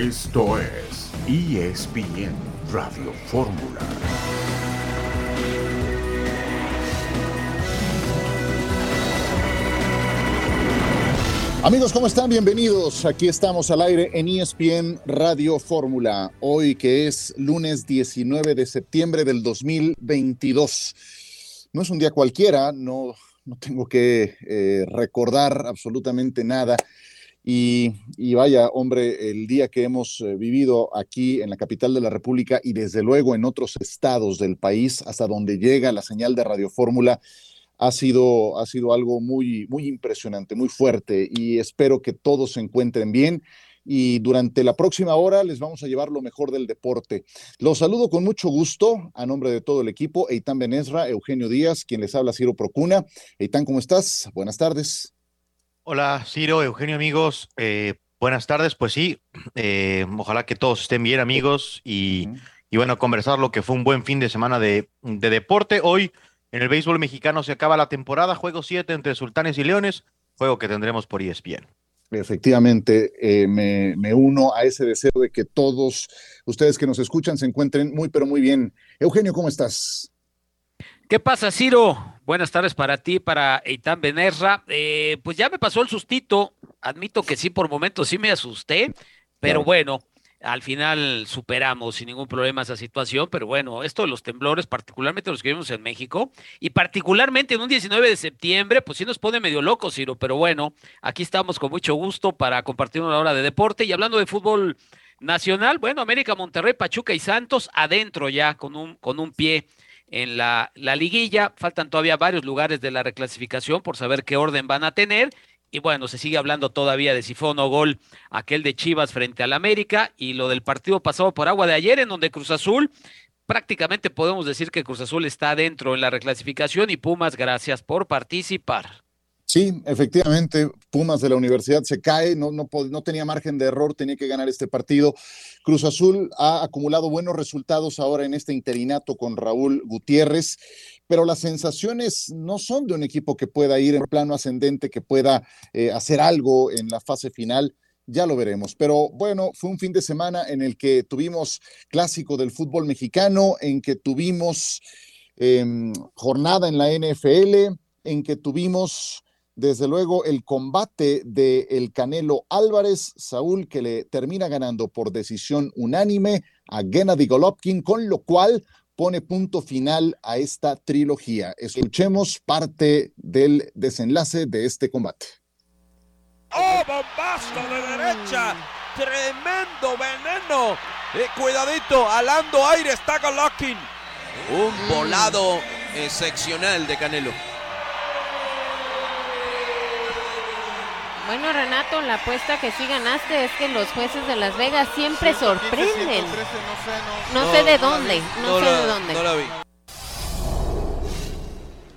Esto es ESPN Radio Fórmula. Amigos, ¿cómo están? Bienvenidos. Aquí estamos al aire en ESPN Radio Fórmula. Hoy que es lunes 19 de septiembre del 2022. No es un día cualquiera, no, no tengo que eh, recordar absolutamente nada. Y, vaya, hombre, el día que hemos eh, vivido aquí en la capital de la República y desde luego en otros estados del país, hasta donde llega la señal de Radio Fórmula, ha sido, ha sido algo muy, muy impresionante, muy fuerte y espero que todos se encuentren bien. Y durante la próxima hora les vamos a llevar lo mejor del deporte. Los saludo con mucho gusto a nombre de todo el equipo. Eitan Benesra, Eugenio Díaz, quien les habla, Ciro Procuna. Eitan, ¿cómo estás? Buenas tardes. Hola, Ciro, Eugenio, amigos. Eh, buenas tardes. Pues sí, eh, ojalá que todos estén bien, amigos. Y, uh -huh. y, bueno, conversar lo que fue un buen fin de semana de, de deporte. Hoy en el béisbol mexicano se acaba la temporada, juego 7 entre Sultanes y Leones, juego que tendremos por ESPN. Efectivamente, eh, me, me, uno a ese deseo de que todos ustedes que nos escuchan se encuentren muy, pero muy bien. Eugenio, ¿cómo estás? ¿Qué pasa, Ciro? Buenas tardes para ti, para Eitan Benerra. Eh, pues ya me pasó el sustito. Admito que sí, por momentos sí me asusté, pero bueno, al final superamos sin ningún problema esa situación, pero bueno, esto de los temblores, particularmente los que vimos en México, y particularmente en un 19 de septiembre, pues sí nos pone medio locos, Ciro, pero bueno, aquí estamos con mucho gusto para compartir una hora de deporte y hablando de fútbol nacional, bueno, América, Monterrey, Pachuca y Santos adentro ya con un, con un pie en la, la liguilla, faltan todavía varios lugares de la reclasificación por saber qué orden van a tener y bueno, se sigue hablando todavía de si fue o no gol aquel de Chivas frente al América y lo del partido pasado por agua de ayer en donde Cruz Azul, prácticamente podemos decir que Cruz Azul está dentro en la reclasificación y Pumas, gracias por participar. Sí, efectivamente, Pumas de la universidad se cae, no, no, no, tenía margen de error, tenía que ganar este partido. Cruz Azul ha acumulado buenos resultados ahora en este interinato con Raúl Gutiérrez, pero las sensaciones no son de un equipo que pueda ir en plano ascendente, que pueda eh, hacer algo en la fase final. Ya lo veremos. Pero bueno, fue un fin de semana en el que tuvimos clásico del fútbol mexicano, en que tuvimos eh, jornada en la NFL, en que tuvimos desde luego el combate de el Canelo Álvarez, Saúl, que le termina ganando por decisión unánime a Gennady Golovkin, con lo cual pone punto final a esta trilogía. Escuchemos parte del desenlace de este combate. ¡Oh, bombazo de derecha! ¡Tremendo veneno! Eh, cuidadito, alando aire está Golovkin. Un volado excepcional de Canelo. Bueno, Renato, la apuesta que sí ganaste es que los jueces de Las Vegas siempre 115, sorprenden. 113, no, sé, no, no, sé de dónde, no, sé la, de dónde. No la vi.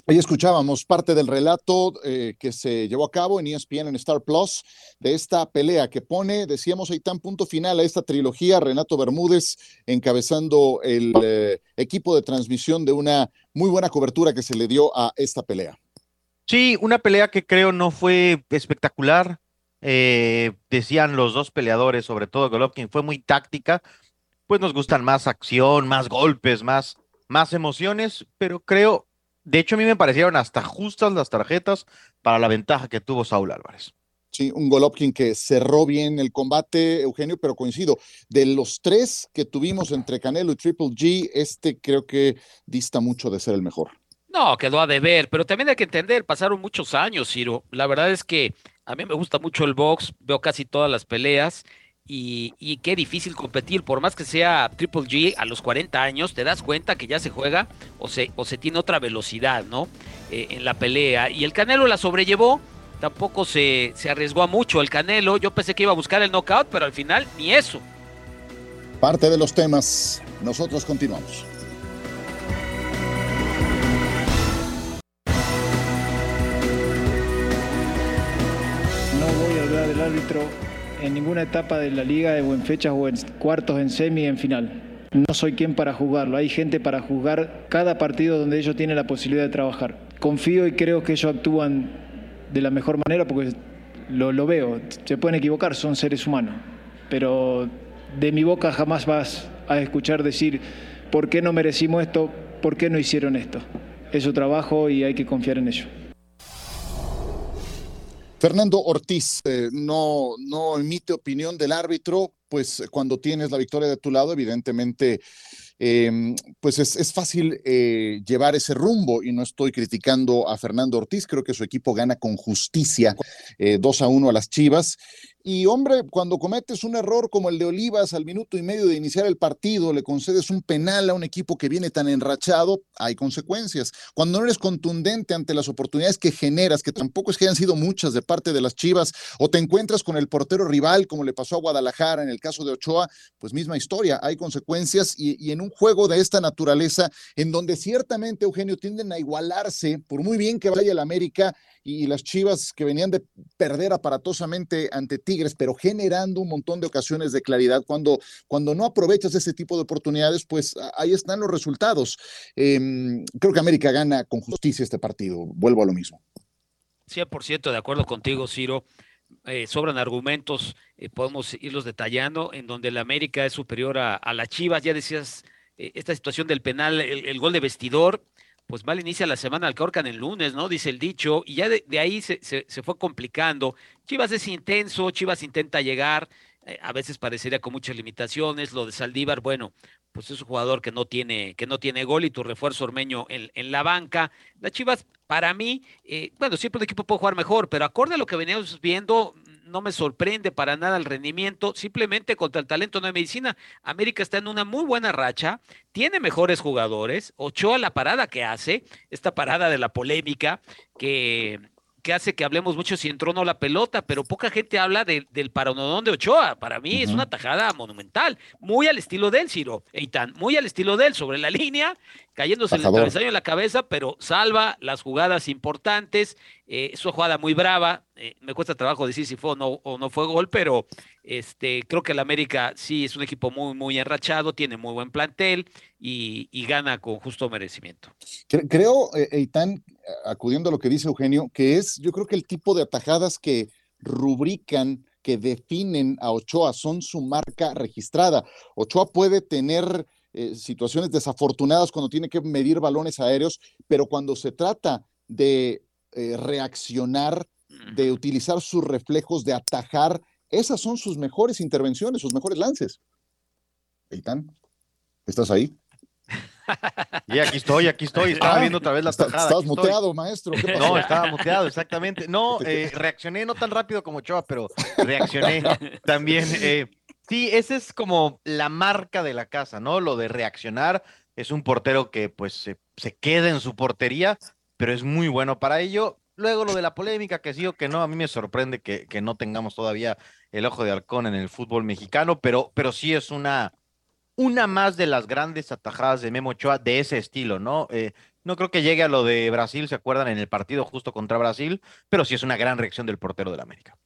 Ahí escuchábamos parte del relato eh, que se llevó a cabo en ESPN en Star Plus de esta pelea que pone, decíamos, ahí tan punto final a esta trilogía. Renato Bermúdez encabezando el eh, equipo de transmisión de una muy buena cobertura que se le dio a esta pelea. Sí, una pelea que creo no fue espectacular. Eh, decían los dos peleadores, sobre todo Golovkin, fue muy táctica. Pues nos gustan más acción, más golpes, más, más emociones, pero creo, de hecho a mí me parecieron hasta justas las tarjetas para la ventaja que tuvo Saúl Álvarez. Sí, un Golovkin que cerró bien el combate, Eugenio, pero coincido, de los tres que tuvimos entre Canelo y Triple G, este creo que dista mucho de ser el mejor. No, quedó a deber, pero también hay que entender, pasaron muchos años, Ciro. La verdad es que a mí me gusta mucho el box, veo casi todas las peleas y, y, qué difícil competir, por más que sea Triple G a los 40 años, te das cuenta que ya se juega o se, o se tiene otra velocidad, ¿no? Eh, en la pelea. Y el Canelo la sobrellevó, tampoco se, se arriesgó a mucho el Canelo. Yo pensé que iba a buscar el knockout, pero al final ni eso. Parte de los temas, nosotros continuamos. En ninguna etapa de la liga, o en fechas, o en cuartos, en semi, en final. No soy quien para juzgarlo. Hay gente para juzgar cada partido donde ellos tienen la posibilidad de trabajar. Confío y creo que ellos actúan de la mejor manera porque lo, lo veo. Se pueden equivocar, son seres humanos. Pero de mi boca jamás vas a escuchar decir, ¿por qué no merecimos esto? ¿Por qué no hicieron esto? Es su trabajo y hay que confiar en ello. Fernando Ortiz eh, no, no emite opinión del árbitro, pues cuando tienes la victoria de tu lado, evidentemente Em, pues es, fácil eh, llevar ese rumbo y no estoy criticando a Fernando Ortiz, creo que su equipo gana con justicia 2 eh, a 1 a las Chivas y hombre, cuando cometes un error como el de Olivas al minuto y medio de iniciar el partido, le concedes un penal a un equipo que viene tan enrachado, hay consecuencias. Cuando no eres contundente ante las oportunidades que generas, que tampoco es que hayan sido muchas de parte de las Chivas, o te encuentras con el portero rival, como le pasó a Guadalajara en el caso de Ochoa, pues misma historia, hay consecuencias y, y en un juego de esta naturaleza, en donde ciertamente, Eugenio, tienden a igualarse, por muy bien que vaya el América, y las Chivas que venían de perder aparatosamente ante Tigres, pero generando un montón de ocasiones de claridad. Cuando, cuando no aprovechas ese tipo de oportunidades, pues ahí están los resultados. Em, creo que América gana con justicia este partido. Vuelvo a lo mismo. 100% de acuerdo contigo, Ciro. Eh, sobran argumentos, eh, podemos irlos detallando, en donde la América es superior a, a las Chivas. Ya decías, eh, esta situación del penal, el, gol de vestidor, pues mal inicia la semana al en el lunes, ¿no? Dice el dicho, y ya de, ahí se, se, fue complicando. Chivas es intenso, Chivas intenta llegar, eh, a veces parecería con muchas limitaciones. Lo de Saldívar, bueno, pues es un jugador que no tiene, que no tiene gol y tu refuerzo ormeño en, en la banca. Las Chivas, para mí, eh, bueno, siempre un equipo puede jugar mejor, pero acorde a lo que veníamos viendo, no me sorprende para nada el rendimiento, simplemente contra el talento no de medicina. América está en una muy buena racha, tiene mejores jugadores, Ochoa la parada que hace, esta parada de la polémica que que hace que hablemos mucho si entró o no la pelota, pero poca gente habla del paranodón de Ochoa. Para mí es una tajada monumental, muy al estilo del Ciro, Eitan, muy al estilo de él, sobre la línea, cayéndose el travesaño en la cabeza, pero salva las jugadas importantes. Eh, es una jugada muy brava. Eh, me cuesta trabajo decir si fue o no, o no fue gol, pero este, creo que el América sí es un equipo muy, muy enrachado, tiene muy buen plantel y, gana con justo merecimiento. Creo, eh, Eitan, acudiendo a lo que dice Eugenio, que es, yo creo que el tipo de atajadas que rubrican que definen a Ochoa son su marca registrada. Ochoa puede tener eh, situaciones desafortunadas cuando tiene que medir balones aéreos, pero cuando se trata de eh, reaccionar, de utilizar sus reflejos, de atajar, esas son sus mejores intervenciones, sus mejores lances. Eitan, ¿estás ahí? Y aquí estoy, aquí estoy. Estaba viendo otra vez la tajada. Estás muteado, maestro. No, estaba muteado, exactamente. No, eh, reaccioné no tan rápido como Choa, pero reaccioné también. Eh, Sí, esa es como la marca de la casa, ¿no? Lo de reaccionar. Es un portero que pues se, queda en su portería, pero es muy bueno para ello. Luego lo de la polémica, que sí o que no, a mí me sorprende que, que no tengamos todavía el ojo de halcón en el fútbol mexicano, pero, pero sí es una, una más de las grandes atajadas de Memo Ochoa de ese estilo, ¿no? Eh, no creo que llegue a lo de Brasil, ¿se acuerdan? En el partido justo contra Brasil, pero sí es una gran reacción del portero del América.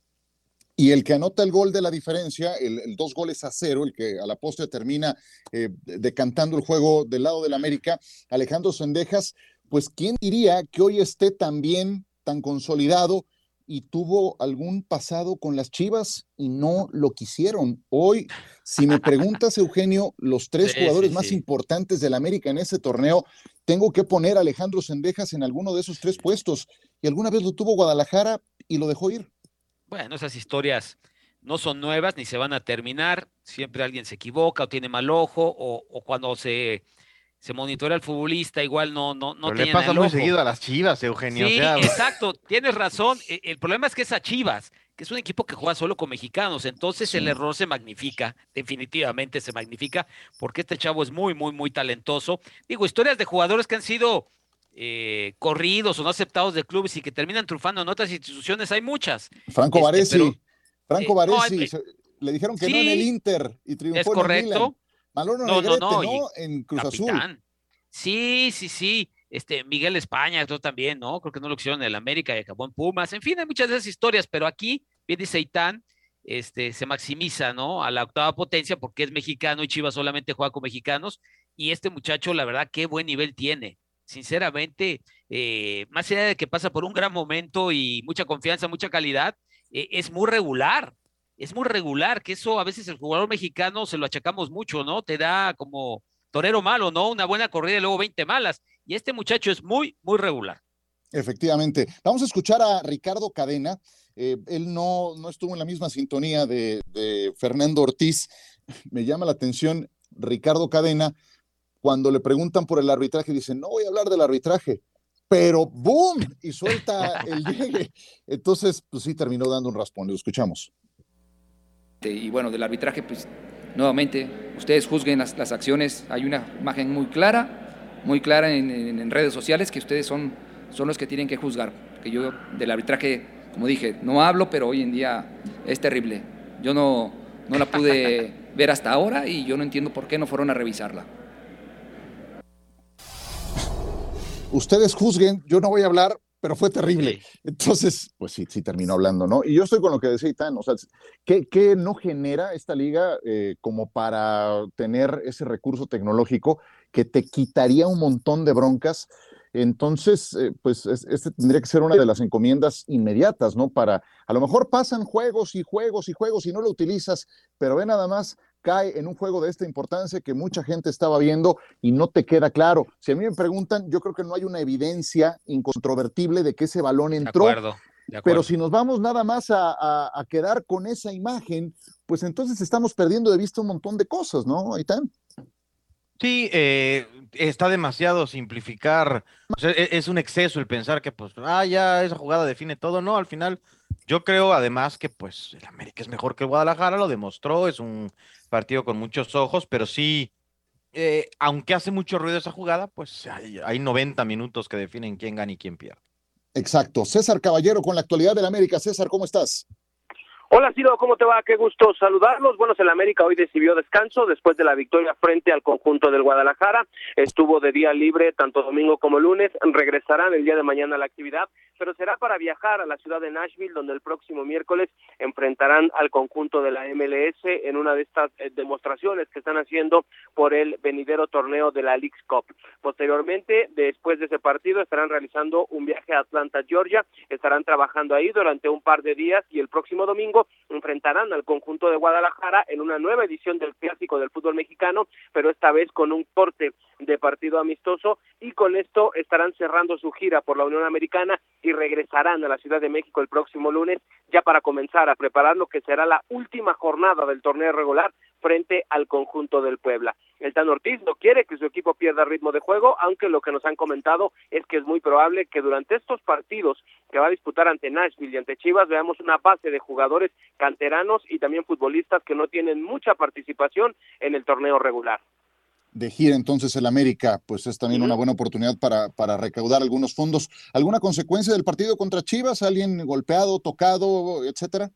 Y el que anota el gol de la diferencia, el, dos goles a cero, el que a la postre termina eh, decantando el juego del lado del América, Alejandro Sendejas, pues quién diría que hoy esté tan bien, tan consolidado y tuvo algún pasado con las Chivas y no lo quisieron. Hoy, si me preguntas, Eugenio, los tres jugadores más importantes del América en ese torneo, tengo que poner a Alejandro Sendejas en alguno de esos tres puestos. Y alguna vez lo tuvo Guadalajara y lo dejó ir. Bueno, esas historias no son nuevas ni se van a terminar. Siempre alguien se equivoca o tiene mal ojo o, cuando se, se monitorea al futbolista igual no no no le pasa muy seguido a las Chivas, Eugenio. Sí, exacto, tienes razón. E, el problema es que es a Chivas, que es un equipo que juega solo con mexicanos, entonces el error se magnifica, definitivamente se magnifica, porque este chavo es muy, muy, muy talentoso. Digo, historias de jugadores que han sido eh, corridos o no aceptados de clubes y que terminan trufando en otras instituciones, hay muchas. Franco este, Baresi, Franco Baresi, eh, le dijeron que no en el Inter y triunfó es correcto. En no, no, no, en Cruz Azul. Sí, sí, sí. Este, Miguel España, esto también, ¿no? Creo que no lo hicieron en el América y acabó en Pumas. En fin, hay muchas de esas historias, pero aquí, bien dice Itán, este, se maximiza, ¿no? A la octava potencia porque es mexicano y Chivas solamente juega con mexicanos. Y este muchacho, la verdad, qué buen nivel tiene sinceramente, eh, más allá de que pasa por un gran momento y mucha confianza, mucha calidad, eh, es muy regular. Es muy regular, que eso a veces el jugador mexicano se lo achacamos mucho, ¿no? Te da como torero malo, ¿no? Una buena corrida y luego 20 malas. Y este muchacho es muy, muy regular. Efectivamente. Vamos a escuchar a Ricardo Cadena. Eh, él no, no estuvo en la misma sintonía de, de Fernando Ortiz. Me llama la atención Ricardo Cadena cuando le preguntan por el arbitraje, dice, no voy a hablar del arbitraje, pero ¡boom! Y suelta el llegue. Entonces, pues sí, terminó dando un raspón. Lo escuchamos. Y bueno, del arbitraje, pues nuevamente, ustedes juzguen las, las acciones. Hay una imagen muy clara, muy clara en, en, en, redes sociales que ustedes son, son los que tienen que juzgar. Que yo del arbitraje, como dije, no hablo, pero hoy en día es terrible. Yo no, no la pude ver hasta ahora y yo no entiendo por qué no fueron a revisarla. Ustedes juzguen, yo no voy a hablar, pero fue terrible. Entonces, pues sí, sí terminó hablando, ¿no? Y yo estoy con lo que decía Itán, o sea, ¿qué, qué no genera esta liga eh, como para tener ese recurso tecnológico que te quitaría un montón de broncas? Entonces, eh, pues este tendría que ser una de las encomiendas inmediatas, ¿no? Para, a lo mejor pasan juegos y juegos y juegos y no lo utilizas, pero ve nada más, cae en un juego de esta importancia que mucha gente estaba viendo y no te queda claro. Si a mí me preguntan, yo creo que no hay una evidencia incontrovertible de que ese balón entró. De acuerdo, de acuerdo. Pero si nos vamos nada más a, a, a, quedar con esa imagen, pues entonces estamos perdiendo de vista un montón de cosas, ¿no, Aitán? Sí, eh, está demasiado simplificar. O sea, e, es un exceso el pensar que, pues, ah, ya esa jugada define todo. No, al final, yo creo además que, pues, el América es mejor que el Guadalajara, lo demostró, es un partido con muchos ojos, pero sí, eh, aunque hace mucho ruido esa jugada, pues hay, hay 90 minutos que definen quién gana y quién pierde. Exacto. César Caballero con la actualidad del América. César, ¿cómo estás? Hola Ciro, ¿cómo te va? Qué gusto saludarlos. Bueno, el América hoy decidió descanso después de la victoria frente al conjunto del Guadalajara. Estuvo de día libre tanto domingo como lunes. Regresarán el día de mañana a la actividad, pero será para viajar a la ciudad de Nashville, donde el próximo miércoles enfrentarán al conjunto de la MLS en una de estas eh, demostraciones que están haciendo por el venidero torneo de la Leagues Cup. Posteriormente, después de ese partido, estarán realizando un viaje a Atlanta, Georgia. Estarán trabajando ahí durante un par de días y el próximo domingo enfrentarán al conjunto de Guadalajara en una nueva edición del clásico del fútbol mexicano, pero esta vez con un corte de partido amistoso y con esto estarán cerrando su gira por la Unión Americana regresarán a la Ciudad de México el próximo lunes ya para comenzar a preparar lo que será la última jornada del torneo regular frente al conjunto del Puebla. El Tan Ortiz no quiere que su equipo pierda ritmo de juego, aunque lo que nos han comentado es que es muy probable que durante estos partidos que va a disputar ante Nashville y ante Chivas veamos una base de jugadores canteranos y también futbolistas que no tienen mucha participación en el torneo regular de gira entonces el América, pues es también una buena oportunidad para, para recaudar algunos fondos. ¿Alguna consecuencia del partido contra Chivas? ¿Alguien golpeado, tocado, etcétera?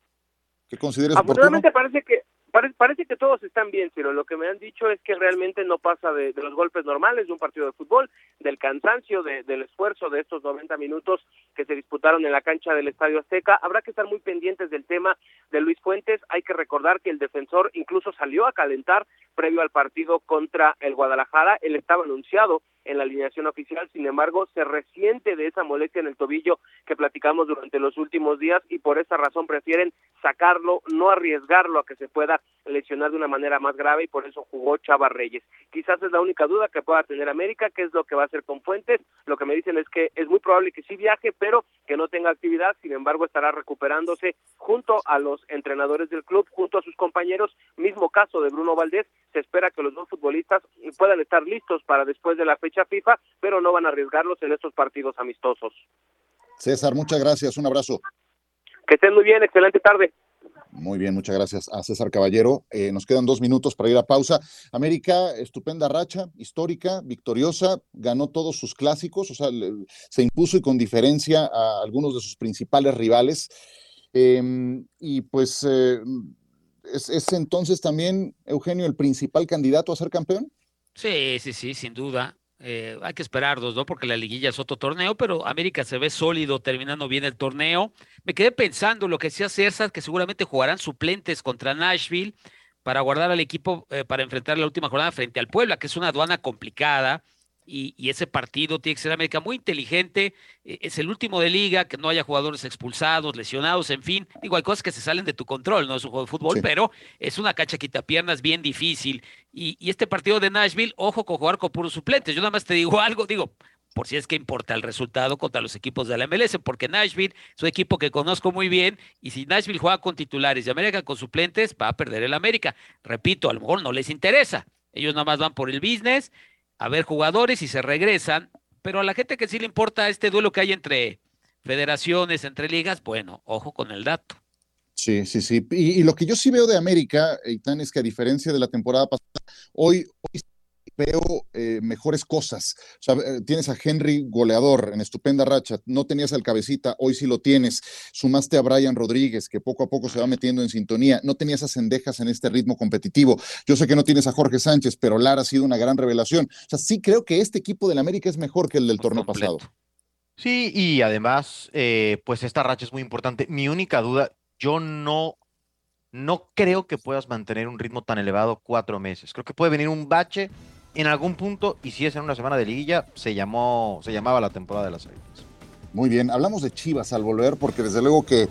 ¿Qué consideres Afortunadamente parece que Parece, que todos están bien, pero lo que me han dicho es que realmente no pasa de, los golpes normales de un partido de fútbol, del cansancio, de, del esfuerzo de estos 90 minutos que se disputaron en la cancha del Estadio Azteca. Habrá que estar muy pendientes del tema de Luis Fuentes. Hay que recordar que el defensor incluso salió a calentar previo al partido contra el Guadalajara. Él estaba anunciado en la alineación oficial, sin embargo, se resiente de esa molestia en el tobillo que platicamos durante los últimos días y por esa razón prefieren sacarlo, no arriesgarlo a que se pueda lesionar de una manera más grave y por eso jugó Chava Reyes. Quizás es la única duda que pueda tener América, que es lo que va a hacer con Fuentes. Lo que me dicen es que es muy probable que sí viaje, pero que no tenga actividad, sin embargo, estará recuperándose junto a los entrenadores del club, junto a sus compañeros. Mismo caso de Bruno Valdés, se espera que los dos futbolistas puedan estar listos para después de la fecha FIFA, pero no van a arriesgarlos en estos partidos amistosos. César, muchas gracias, un abrazo. Que estén muy bien, excelente tarde. Muy bien, muchas gracias a César Caballero. Eh, nos quedan dos minutos para ir a pausa. América, estupenda racha, histórica, victoriosa, ganó todos sus clásicos, o sea, le, se impuso y con diferencia a algunos de sus principales rivales. Eh, y pues, eh, ¿es, ¿es entonces también, Eugenio, el principal candidato a ser campeón? Sí, sí, sí, sin duda. Eh, hay que esperarlos, ¿no? Porque la liguilla es otro torneo, pero América se ve sólido terminando bien el torneo. Me quedé pensando lo que decía César, que seguramente jugarán suplentes contra Nashville para guardar al equipo eh, para enfrentar la última jornada frente al Puebla, que es una aduana complicada. Y, ese partido tiene que ser América muy inteligente. E, es el último de liga, que no haya jugadores expulsados, lesionados, en fin. Digo, hay cosas que se salen de tu control, no es un juego de fútbol, pero es una cacha piernas bien difícil. Y, y, este partido de Nashville, ojo con jugar con puros suplentes. Yo nada más te digo algo, digo, por si es que importa el resultado contra los equipos de la MLS, porque Nashville es un equipo que conozco muy bien y si Nashville juega con titulares y América con suplentes, va a perder el América. Repito, a lo mejor no les interesa. Ellos nada más van por el business a ver jugadores y se regresan, pero a la gente que sí le importa este duelo que hay entre federaciones, entre ligas, bueno, ojo con el dato. Sí, sí, sí. Y, lo que yo sí veo de América, Eitan, es que a diferencia de la temporada pasada, hoy, hoy veo eh, mejores cosas. O sea, eh, tienes a Henry goleador en estupenda racha, no tenías al cabecita, hoy sí lo tienes. Sumaste a Brian Rodríguez, que poco a poco se va metiendo en sintonía. No tenías a Cendejas en este ritmo competitivo. Yo sé que no tienes a Jorge Sánchez, pero Lara ha sido una gran revelación. O sea, sí creo que este equipo del América es mejor que el del torneo pasado. Sí, y además, eh, pues esta racha es muy importante. Mi única duda, yo no no creo que puedas mantener un ritmo tan elevado cuatro meses. Creo que puede venir un bache en algún punto, y si es en una semana de liguilla, se llamó, se llamaba la temporada de las águilas. Muy bien, hablamos de Chivas al volver, porque desde luego que,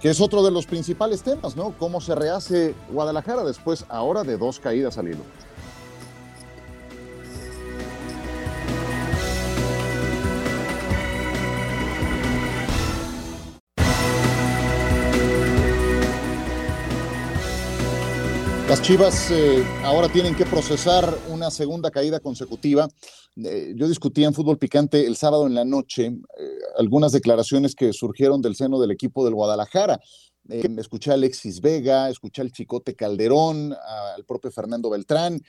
que es otro de los principales temas, ¿no? Cómo se rehace Guadalajara después ahora de dos caídas al hilo. Chivas eh, ahora tienen que procesar una segunda caída consecutiva. Eh, yo discutía en Fútbol Picante el sábado en la noche eh, algunas declaraciones que surgieron del seno del equipo del Guadalajara. escuché a Alexis Vega, escuché al Chicote Calderón, al propio Fernando Beltrán,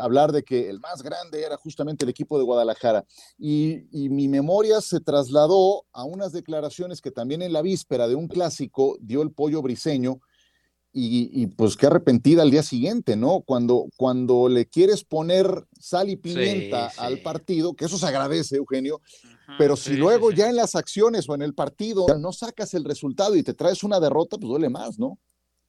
hablar de que el más grande era justamente el equipo de Guadalajara. Y mi memoria se trasladó a unas declaraciones que también en la víspera de un clásico dio el pollo briseño y, pues qué arrepentida al día siguiente, ¿no? Cuando, cuando le quieres poner sal y pimienta al partido, que eso se agradece, Eugenio, pero si luego ya en las acciones o en el partido no sacas el resultado y te traes una derrota, pues duele más, ¿no?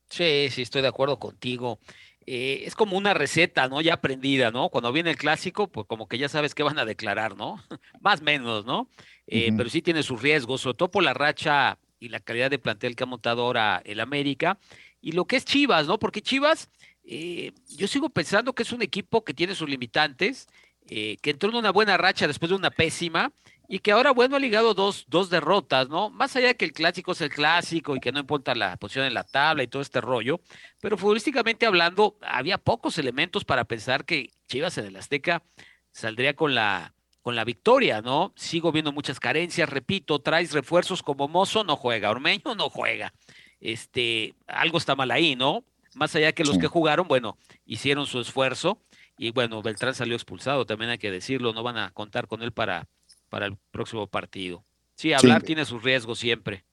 Sí, sí, estoy de acuerdo contigo. Eh, es como una receta, ¿no? Ya aprendida, ¿no? Cuando viene el clásico, pues como que ya sabes qué van a declarar, ¿no? más o menos, ¿no? Eh, pero sí tiene sus riesgos, sobre todo por la racha y la calidad de plantel que ha montado ahora el América y lo que es Chivas, ¿no? Porque Chivas, eh, yo sigo pensando que es un equipo que tiene sus limitantes, eh, que entró en una buena racha después de una pésima y que ahora, bueno, ha ligado dos, dos derrotas, ¿no? Más allá de que el clásico es el clásico y que no importa la posición en la tabla y todo este rollo, pero futbolísticamente hablando, había pocos elementos para pensar que Chivas en el Azteca saldría con la, con la victoria, ¿no? Sigo viendo muchas carencias, repito, traes refuerzos como Mozo, no juega, Ormeño no juega este, algo está mal ahí, ¿no? Más allá que los que jugaron, bueno, hicieron su esfuerzo y bueno, Beltrán salió expulsado, también hay que decirlo, no van a contar con él para, para el próximo partido. Sí, hablar tiene sus riesgos siempre.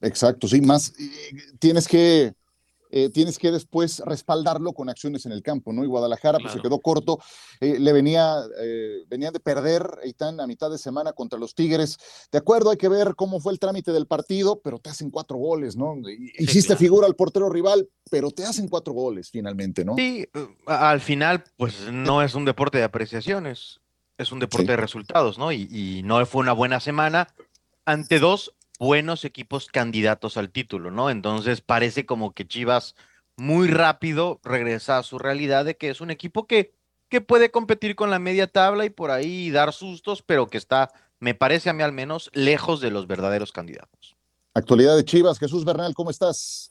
Exacto, sí, más tienes que eh, tienes que después respaldarlo con acciones en el campo, ¿no? Y Guadalajara pues se quedó corto, eh, le venía, eh, venían de perder Eitan a mitad de semana contra los Tigres. De acuerdo, hay que ver cómo fue el trámite del partido, pero te hacen cuatro goles, ¿no? Hiciste figura al portero rival, pero te hacen cuatro goles finalmente, ¿no? Sí, al final, pues no es un deporte de apreciaciones, es un deporte de resultados, ¿no? Y, y no fue una buena semana ante dos buenos equipos candidatos al título, ¿no? Entonces parece como que Chivas muy rápido regresa a su realidad de que es un equipo que, que puede competir con la media tabla y por ahí dar sustos, pero que está, me parece a mí al menos, lejos de los verdaderos candidatos. Actualidad de Chivas, Jesús Bernal, ¿cómo estás?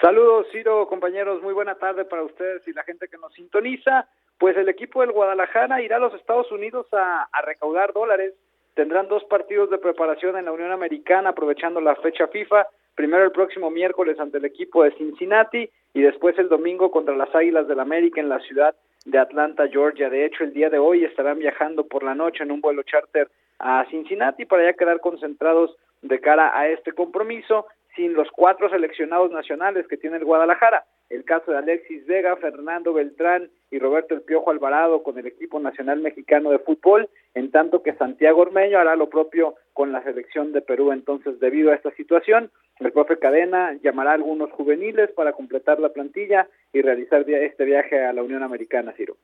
Saludos, Ciro, compañeros, muy buena tarde para ustedes y la gente que nos sintoniza. Pues el equipo del Guadalajara irá a los Estados Unidos a, a recaudar dólares Tendrán dos partidos de preparación en la Unión Americana aprovechando la fecha FIFA, primero el próximo miércoles ante el equipo de Cincinnati y después el domingo contra las Águilas del América en la ciudad de Atlanta, Georgia. De hecho, el día de hoy estarán viajando por la noche en un vuelo charter a Cincinnati para ya quedar concentrados de cara a este compromiso sin los cuatro seleccionados nacionales que tiene el Guadalajara el caso de Alexis Vega, Fernando Beltrán y Roberto El Piojo Alvarado con el equipo nacional mexicano de fútbol, en tanto que Santiago Ormeño hará lo propio con la selección de Perú. Entonces, debido a esta situación, el profe Cadena llamará a algunos juveniles para completar la plantilla y realizar este viaje a la Unión Americana, Ciro.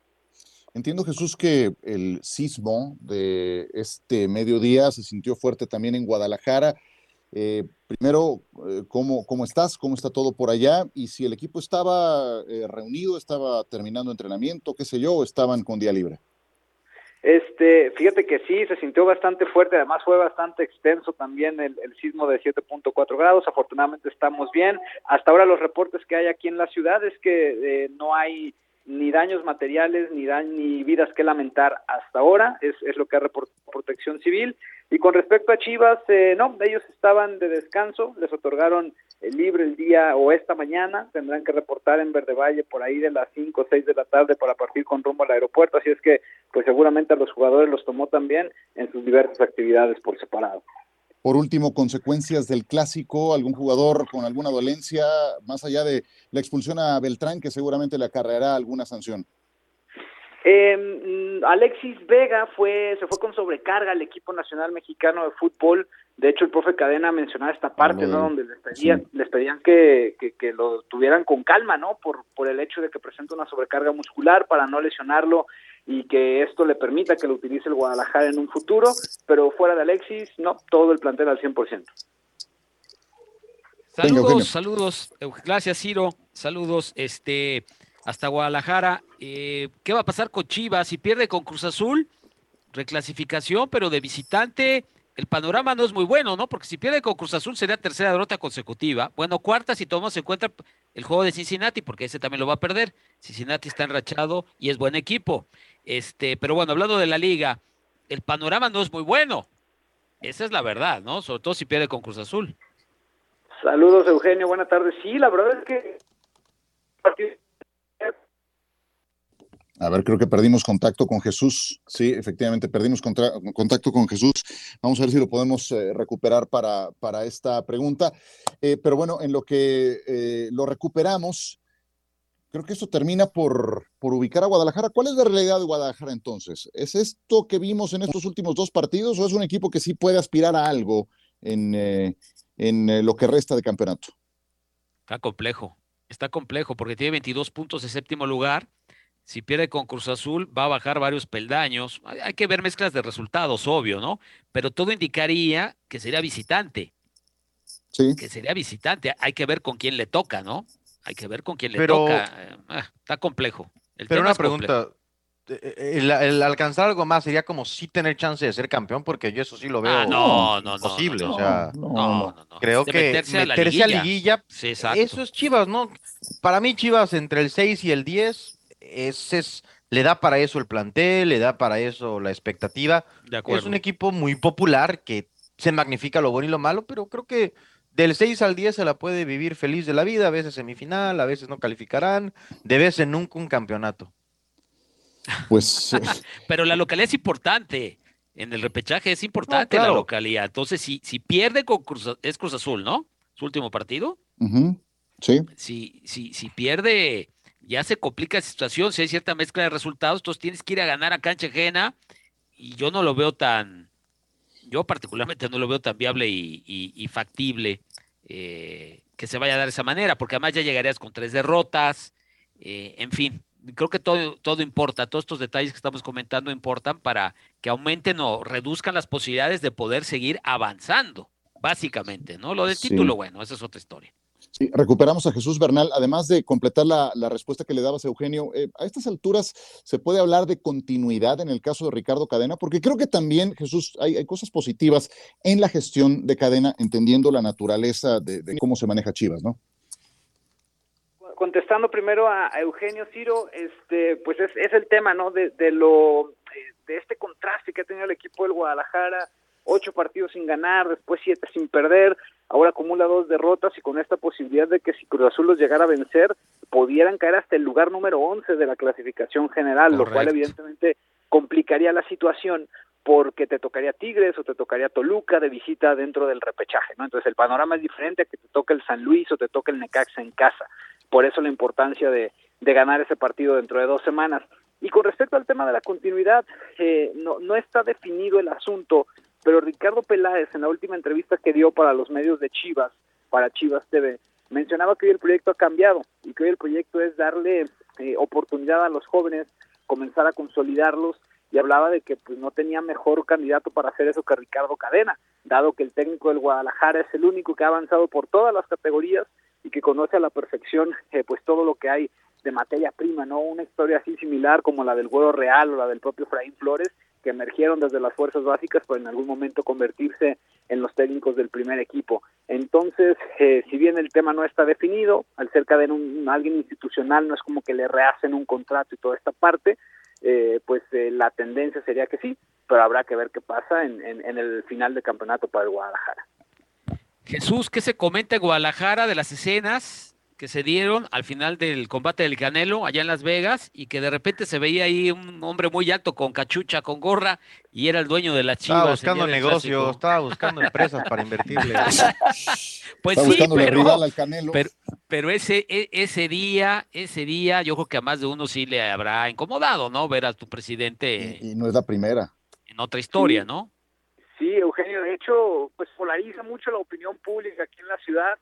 Entiendo, Jesús, que el sismo de este mediodía se sintió fuerte también en Guadalajara. Eh, primero, eh, ¿cómo, ¿cómo estás? ¿Cómo está todo por allá? Y si el equipo estaba eh, reunido, estaba terminando entrenamiento, qué sé yo, o estaban con día libre. Este, fíjate que sí, se sintió bastante fuerte, además fue bastante extenso también el, sismo de 7.4 grados, afortunadamente estamos bien. Hasta ahora los reportes que hay aquí en la ciudad es que eh, no hay ni daños materiales ni, da ni vidas que lamentar hasta ahora, es, es lo que ha reportado Protección Civil. Y con respecto a Chivas, eh, no, ellos estaban de descanso, les otorgaron el libre el día o esta mañana, tendrán que reportar en Verde Valle por ahí de las 5 o 6 de la tarde para partir con rumbo al aeropuerto, así es que pues seguramente a los jugadores los tomó también en sus diversas actividades por separado. Por último, consecuencias del clásico, algún jugador con alguna dolencia, más allá de la expulsión a Beltrán, que seguramente le acarreará alguna sanción. Eh, Alexis Vega fue, se fue con sobrecarga al equipo nacional mexicano de fútbol. De hecho, el profe Cadena mencionaba esta parte, ¿no? Donde les pedían, sí. les pedían que, que, que, lo tuvieran con calma, ¿no? Por, por el hecho de que presenta una sobrecarga muscular para no lesionarlo y que esto le permita que lo utilice el Guadalajara en un futuro. Pero fuera de Alexis, no, todo el plantel al 100%. Saludos, saludos. Gracias, Ciro. Saludos. Este hasta Guadalajara. Eh, ¿Qué va a pasar con Chivas? Si pierde con Cruz Azul, reclasificación, pero de visitante, el panorama no es muy bueno, ¿no? Porque si pierde con Cruz Azul sería tercera derrota consecutiva. Bueno, cuarta si tomamos en cuenta el juego de Cincinnati, porque ese también lo va a perder. Cincinnati está enrachado y es buen equipo. Este, pero bueno, hablando de la liga, el panorama no es muy bueno. Esa es la verdad, ¿no? Sobre todo si pierde con Cruz Azul. Saludos, Eugenio. Buenas tardes. Sí, la verdad es que a ver, creo que perdimos contacto con Jesús. Sí, efectivamente, perdimos contra, contacto con Jesús. Vamos a ver si lo podemos eh, recuperar para, para, esta pregunta. Eh, pero bueno, en lo que eh, lo recuperamos, creo que esto termina por, por ubicar a Guadalajara. ¿Cuál es la realidad de Guadalajara entonces? ¿Es esto que vimos en estos últimos dos partidos o es un equipo que sí puede aspirar a algo en, en lo que resta de campeonato? Está complejo, está complejo porque tiene 22 puntos de séptimo lugar si pierde con Cruz Azul, va a bajar varios peldaños. Hay que ver mezclas de resultados, obvio, ¿no? Pero todo indicaría que sería visitante. Sí. Que sería visitante. Hay que ver con quién le toca, ¿no? Hay que ver con quién le pero, toca. Ah, está complejo. El pero una pregunta. El, el, alcanzar algo más sería como sí tener chance de ser campeón, porque yo eso sí lo veo ah, no, no, posible. No, o sea, no, no, no, creo que meterse, meterse a la liguilla, a liguilla sí, eso es Chivas, ¿no? Para mí, Chivas entre el 6 y el 10 ese es, le da para eso el plantel, le da para eso la expectativa. es un equipo muy popular que se magnifica lo bueno y lo malo, pero creo que del 6 al 10 se la puede vivir feliz de la vida, a veces semifinal, a veces no calificarán, de vez en nunca un campeonato. Pues. pero la localidad es importante. En el repechaje es importante no, claro. la localidad. Entonces, si, si pierde con Cruz, es Cruz Azul, ¿no? Su último partido. Uh -huh. Sí. Si, si, si pierde ya se complica la situación, si hay cierta mezcla de resultados, entonces tienes que ir a ganar a cancha ajena y yo no lo veo tan, yo particularmente no lo veo tan viable y, y, y factible eh, que se vaya a dar de esa manera, porque además ya llegarías con tres derrotas, eh, en fin, creo que todo, todo importa, todos estos detalles que estamos comentando importan para que aumenten o reduzcan las posibilidades de poder seguir avanzando, básicamente, ¿no? Lo del sí. título, bueno, esa es otra historia. Sí, recuperamos a Jesús Bernal. Además de completar la, respuesta que le dabas, Eugenio, eh, a estas alturas se puede hablar de continuidad en el caso de Ricardo Cadena, porque creo que también, Jesús, hay, cosas positivas en la gestión de Cadena, entendiendo la naturaleza de, cómo se maneja Chivas, ¿no? Contestando primero a, Eugenio Ciro, este, pues es, es, el tema, ¿no? De, de lo, de este contraste que ha tenido el equipo del Guadalajara ocho partidos sin ganar, después siete sin perder, ahora acumula dos derrotas y con esta posibilidad de que si Cruz Azul los llegara a vencer, pudieran caer hasta el lugar número once de la clasificación general, Correcto. lo cual evidentemente complicaría la situación porque te tocaría Tigres o te tocaría Toluca de visita dentro del repechaje, ¿no? Entonces el panorama es diferente a que te toque el San Luis o te toque el Necaxa en casa. Por eso la importancia de, de ganar ese partido dentro de dos semanas. Y con respecto al tema de la continuidad, eh, no, no está definido el asunto pero Ricardo Peláez en la última entrevista que dio para los medios de Chivas, para Chivas TV, mencionaba que hoy el proyecto ha cambiado y que hoy el proyecto es darle eh, oportunidad a los jóvenes comenzar a consolidarlos y hablaba de que pues no tenía mejor candidato para hacer eso que Ricardo Cadena, dado que el técnico del Guadalajara es el único que ha avanzado por todas las categorías y que conoce a la perfección eh, pues todo lo que hay de materia prima, ¿no? Una historia así similar como la del Güero Real o la del propio Fraín Flores, que emergieron desde las fuerzas básicas para en algún momento convertirse en los técnicos del primer equipo. Entonces, eh, si bien el tema no está definido, al ser cadena un, alguien institucional no es como que le rehacen un contrato y toda esta parte, eh, pues eh, la tendencia sería que sí, pero habrá que ver qué pasa en, en, en el final de campeonato para el Guadalajara. Jesús, ¿qué se comenta en Guadalajara de las escenas que se dieron al final del combate del Canelo allá en Las Vegas y que de repente se veía ahí un hombre muy alto con cachucha, con gorra y era el dueño de la chivas. Estaba buscando negocio, estaba buscando empresas para invertirle. pues Está sí, buscando pero, rival al Canelo. pero, pero ese, e- ese día, ese día, yo creo que a más de uno sí le habrá incomodado, ¿no? Ver a tu presidente y, y no es la primera. en otra historia, Sí. ¿no? Sí, Eugenio, de hecho, pues polariza mucho la opinión pública aquí en la ciudad.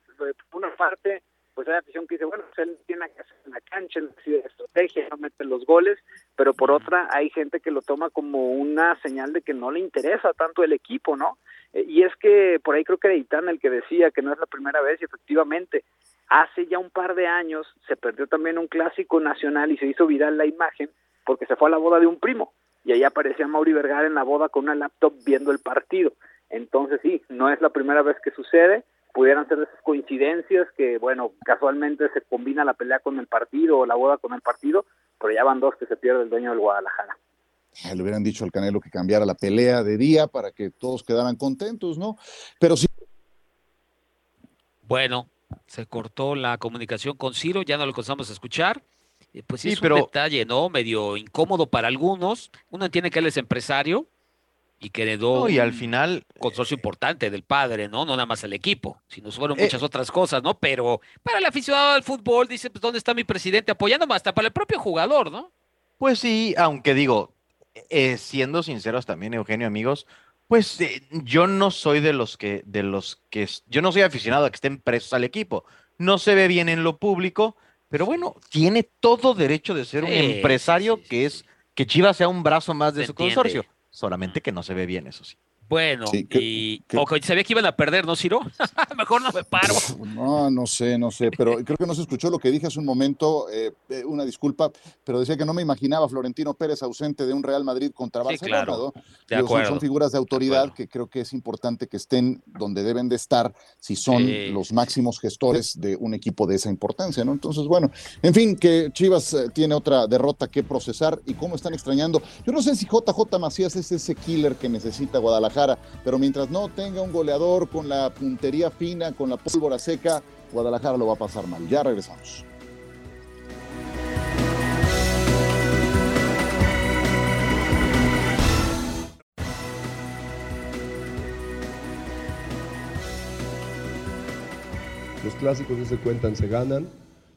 Por una parte, pues hay afición que dice, bueno, pues él tiene que hacer en la cancha, él decide estrategia, no mete los goles, pero por otra hay gente que lo toma como una señal de que no le interesa tanto el equipo, ¿no? Eh, Y es que por ahí creo que era Itán el que decía que no es la primera vez y efectivamente hace ya un par de años se perdió también un clásico nacional y se hizo viral la imagen porque se fue a la boda de un primo y ahí aparecía Mauri Vergara en la boda con una laptop viendo el partido. Entonces sí, no es la primera vez que sucede, pudieran ser esas coincidencias que, bueno, casualmente se combina la pelea con el partido o la boda con el partido, pero ya van dos que se pierde el dueño del Guadalajara. Ay, Le hubieran dicho al Canelo que cambiara la pelea de día para que todos quedaran contentos, ¿no? Pero sí, Bueno, se cortó la comunicación con Ciro, ya no lo alcanzamos a escuchar. Eh, Pues sí, Sí, es pero- un detalle, ¿no? Medio incómodo para algunos. Uno entiende que él es empresario y que heredó No, y al un final, consorcio importante del padre, ¿no? No nada más el equipo, sino fueron Eh, muchas otras cosas, ¿no? Pero para el aficionado al fútbol, dice, pues, ¿dónde está mi presidente apoyándome? Hasta para el propio jugador, ¿no? pues sí, aunque digo, eh, siendo sinceros también, Eugenio, amigos, pues eh, yo no soy de los que, de los que, yo no soy aficionado a que estén presos al equipo. No se ve bien en lo público, pero bueno, tiene todo derecho de ser un sí, empresario sí, sí, que es que Chivas sea un brazo más de Se su entiende. consorcio, solamente que no se ve bien, eso sí. Bueno, Sí, que- y que- o sabía que iban a perder, ¿no, Ciro? Mejor no me paro. No, no sé, no sé, pero creo que no se escuchó lo que dije hace un momento, eh, eh, una disculpa, pero decía que no me imaginaba a Florentino Pérez ausente de un Real Madrid contra Sí, Barcelona, claro, ¿no? De Digo, son- figuras de autoridad que creo que es importante que estén donde deben de estar si son Sí, los sí, máximos gestores de un equipo de esa importancia, ¿no? Entonces, bueno, en fin, que Chivas eh, tiene otra derrota que procesar y cómo están extrañando. Yo no sé si JJ Macías es ese killer que necesita Guadalajara, pero mientras no tenga un goleador con la puntería fina, con la pólvora seca, Guadalajara lo va a pasar mal. Ya regresamos. Los clásicos no se cuentan, se ganan.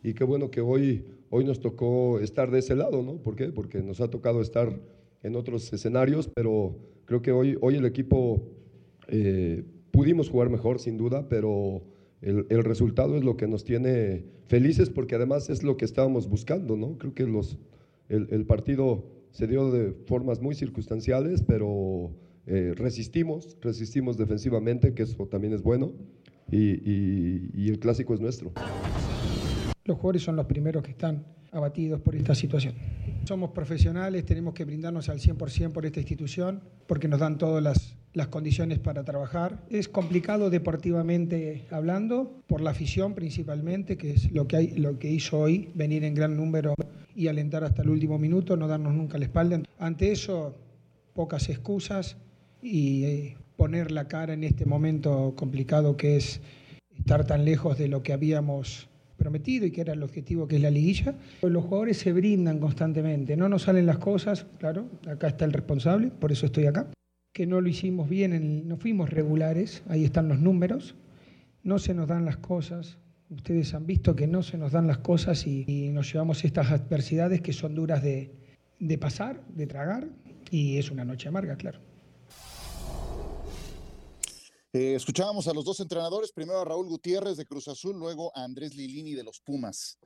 Y qué bueno que hoy, hoy nos tocó estar de ese lado, ¿no? ¿Por qué? Porque nos ha tocado estar en otros escenarios, pero creo que hoy, hoy el equipo eh, pudimos jugar mejor, sin duda, pero el, el resultado es lo que nos tiene felices porque además es lo que estábamos buscando, ¿no? Creo que los, el, el partido se dio de formas muy circunstanciales, pero eh, resistimos, resistimos defensivamente, que eso también es bueno, y, y- y el clásico es nuestro. Los jugadores son los primeros que están abatidos por esta situación. Somos profesionales, tenemos que brindarnos al 100% por esta institución, porque nos dan todas las, las condiciones para trabajar. Es complicado deportivamente hablando, por la afición principalmente, que es lo que, hay, lo que hizo hoy, venir en gran número y alentar hasta el último minuto, no darnos nunca la espalda. Ante eso, pocas excusas y eh, poner la cara en este momento complicado que es estar tan lejos de lo que habíamos prometido y que era el objetivo que es la liguilla. Los jugadores se brindan constantemente, no nos salen las cosas, claro, acá está el responsable, por eso estoy acá, que no lo hicimos bien, en- no fuimos regulares, ahí están los números, no se nos dan las cosas, ustedes han visto que no se nos dan las cosas y, y nos llevamos estas adversidades que son duras de, de pasar, de tragar, y es una noche amarga, claro. Eh, escuchábamos a los dos entrenadores, primero a Raúl Gutiérrez de Cruz Azul, luego a Andrés Lilini de los Pumas.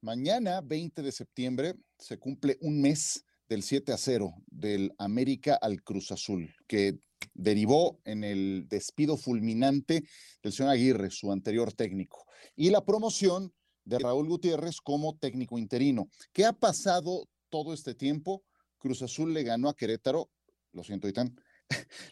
Mañana, 20 de septiembre, se cumple un mes del 7 a 0 del América al Cruz Azul, que derivó en el despido fulminante del señor Aguirre, su anterior técnico, y la promoción de Raúl Gutiérrez como técnico interino. ¿Qué ha pasado todo este tiempo? Cruz Azul le ganó a Querétaro, lo siento, Itán,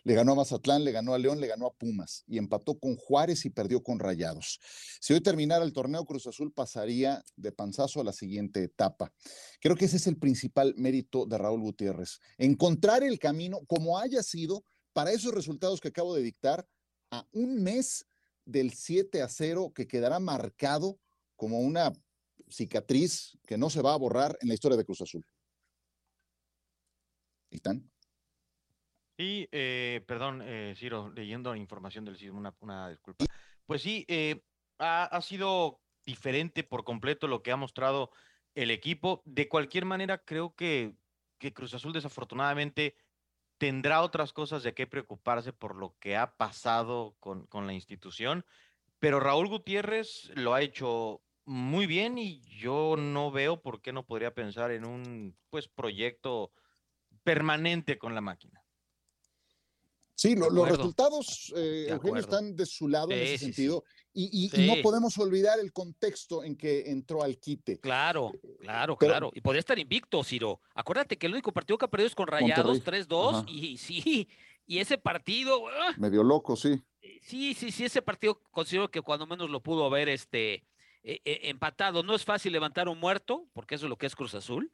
le ganó a Mazatlán, le ganó a León, le ganó a Pumas y empató con Juárez y perdió con Rayados. Si hoy terminara el torneo, Cruz Azul pasaría de panzazo a la siguiente etapa. Creo que ese es el principal mérito de Raúl Gutiérrez. Encontrar el camino, como haya sido, para esos resultados que acabo de dictar, a un mes del 7 a 0 que quedará marcado como una cicatriz que no se va a borrar en la historia de Cruz Azul. ¿Están? Sí, eh, perdón, eh, Ciro, leyendo información del sismo, una, una disculpa. Pues sí, eh, ha, ha, sido diferente por completo lo que ha mostrado el equipo. De cualquier manera, creo que, que Cruz Azul desafortunadamente tendrá otras cosas de qué preocuparse por lo que ha pasado con, con la institución, pero Raúl Gutiérrez lo ha hecho muy bien y yo no veo por qué no podría pensar en un pues proyecto permanente con la máquina. Sí, lo, los resultados, eh, Eugenio, están de su lado sí, en ese sí, sentido y, y, y, no podemos olvidar el contexto en que entró al quite. Claro, claro, Pero, claro. Y podría estar invicto, Ciro. Acuérdate que el único partido que ha perdido es con Rayados, 3-2, y sí, y ese partido... Uh, Medio loco, sí. Sí, sí, sí, ese partido considero que cuando menos lo pudo haber este, eh, eh, empatado. No es fácil levantar un muerto, porque eso es lo que es Cruz Azul,